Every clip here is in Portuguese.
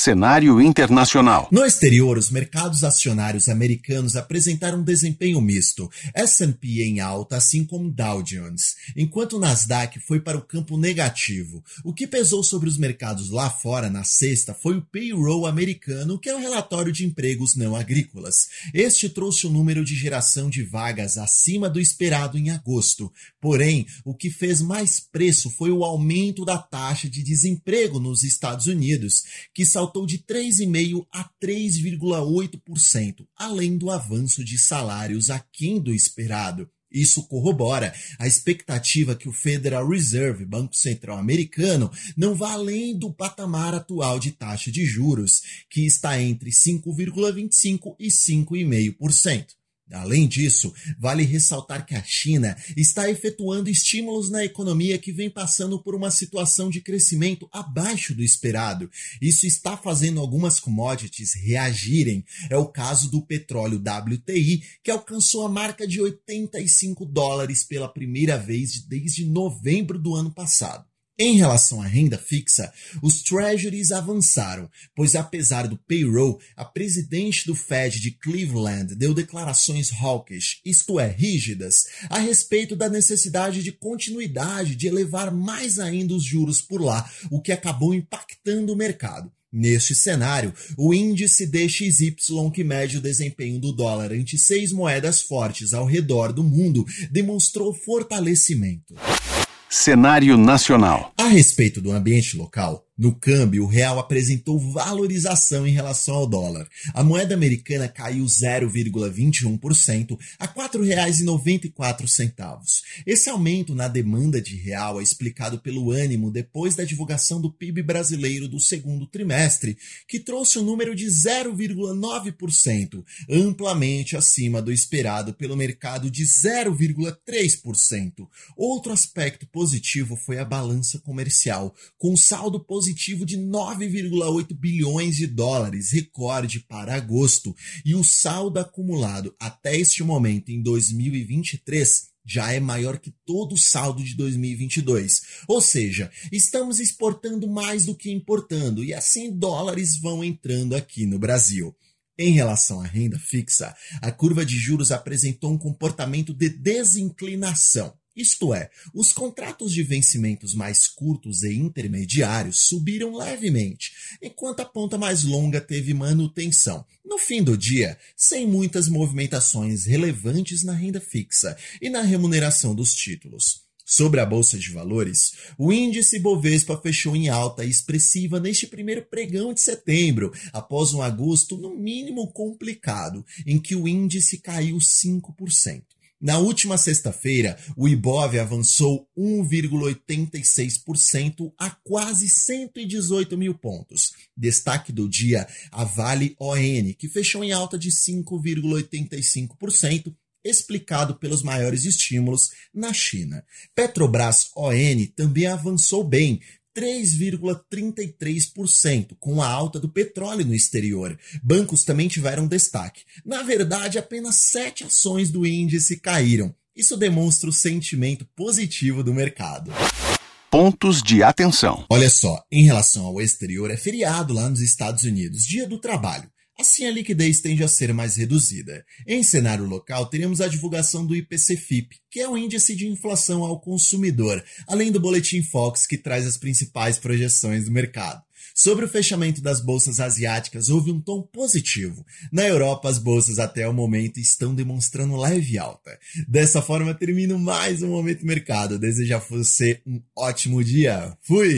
Cenário internacional. No exterior, os mercados acionários americanos apresentaram um desempenho misto. S&P em alta, assim como Dow Jones, enquanto o Nasdaq foi para o campo negativo. O que pesou sobre os mercados lá fora na sexta foi o payroll americano, que é o relatório de empregos não agrícolas. Este trouxe o número de geração de vagas acima do esperado em agosto. Porém, o que fez mais preço foi o aumento da taxa de desemprego nos Estados Unidos, que saltou de 3,5% a 3,8%, além do avanço de salários aquém do esperado. Isso corrobora a expectativa que o Federal Reserve, Banco Central Americano, não vá além do patamar atual de taxa de juros, que está entre 5,25% e 5,5%. Além disso, vale ressaltar que a China está efetuando estímulos na economia que vem passando por uma situação de crescimento abaixo do esperado. Isso está fazendo algumas commodities reagirem. É o caso do petróleo WTI, que alcançou a marca de 85 dólares pela primeira vez desde novembro do ano passado. Em relação à renda fixa, os treasuries avançaram, pois apesar do payroll, a presidente do Fed de Cleveland deu declarações hawkish, isto é, rígidas, a respeito da necessidade de continuidade de elevar mais ainda os juros por lá, o que acabou impactando o mercado. Neste cenário, o índice DXY, que mede o desempenho do dólar ante seis moedas fortes ao redor do mundo, demonstrou fortalecimento. Cenário nacional. A respeito do ambiente local, no câmbio, o real apresentou valorização em relação ao dólar. A moeda americana caiu 0,21% a R$ 4,94. Esse aumento na demanda de real é explicado pelo ânimo depois da divulgação do PIB brasileiro do segundo trimestre, que trouxe um número de 0,9%, amplamente acima do esperado pelo mercado de 0,3%. Outro aspecto positivo foi a balança comercial, com saldo positivo positivo de 9,8 bilhões de dólares, recorde para agosto, e o saldo acumulado até este momento em 2023 já é maior que todo o saldo de 2022. Ou seja, estamos exportando mais do que importando e assim dólares vão entrando aqui no Brasil. Em relação à renda fixa, a curva de juros apresentou um comportamento de desinclinação. Isto é, os contratos de vencimentos mais curtos e intermediários subiram levemente, enquanto a ponta mais longa teve manutenção. No fim do dia, sem muitas movimentações relevantes na renda fixa e na remuneração dos títulos. Sobre a bolsa de valores, o índice Bovespa fechou em alta expressiva neste primeiro pregão de setembro, após um agosto no mínimo complicado, em que o índice caiu 5%. Na última sexta-feira, o Ibov avançou 1,86% a quase 118 mil pontos. Destaque do dia, a Vale ON, que fechou em alta de 5,85%, explicado pelos maiores estímulos na China. Petrobras ON também avançou bem, 3,33%, com a alta do petróleo no exterior. Bancos também tiveram destaque. Na verdade, apenas sete ações do índice caíram. Isso demonstra o sentimento positivo do mercado. Pontos de atenção. Olha só, em relação ao exterior, é feriado lá nos Estados Unidos, Dia do Trabalho. Assim, a liquidez tende a ser mais reduzida. Em cenário local, teremos a divulgação do IPC-FIP, que é o índice de inflação ao consumidor, além do Boletim Fox, que traz as principais projeções do mercado. Sobre o fechamento das bolsas asiáticas, houve um tom positivo. Na Europa, as bolsas até o momento estão demonstrando leve alta. Dessa forma, termino mais um Momento Mercado. Desejo a você um ótimo dia. Fui!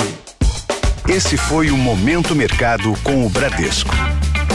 Esse foi o Momento Mercado com o Bradesco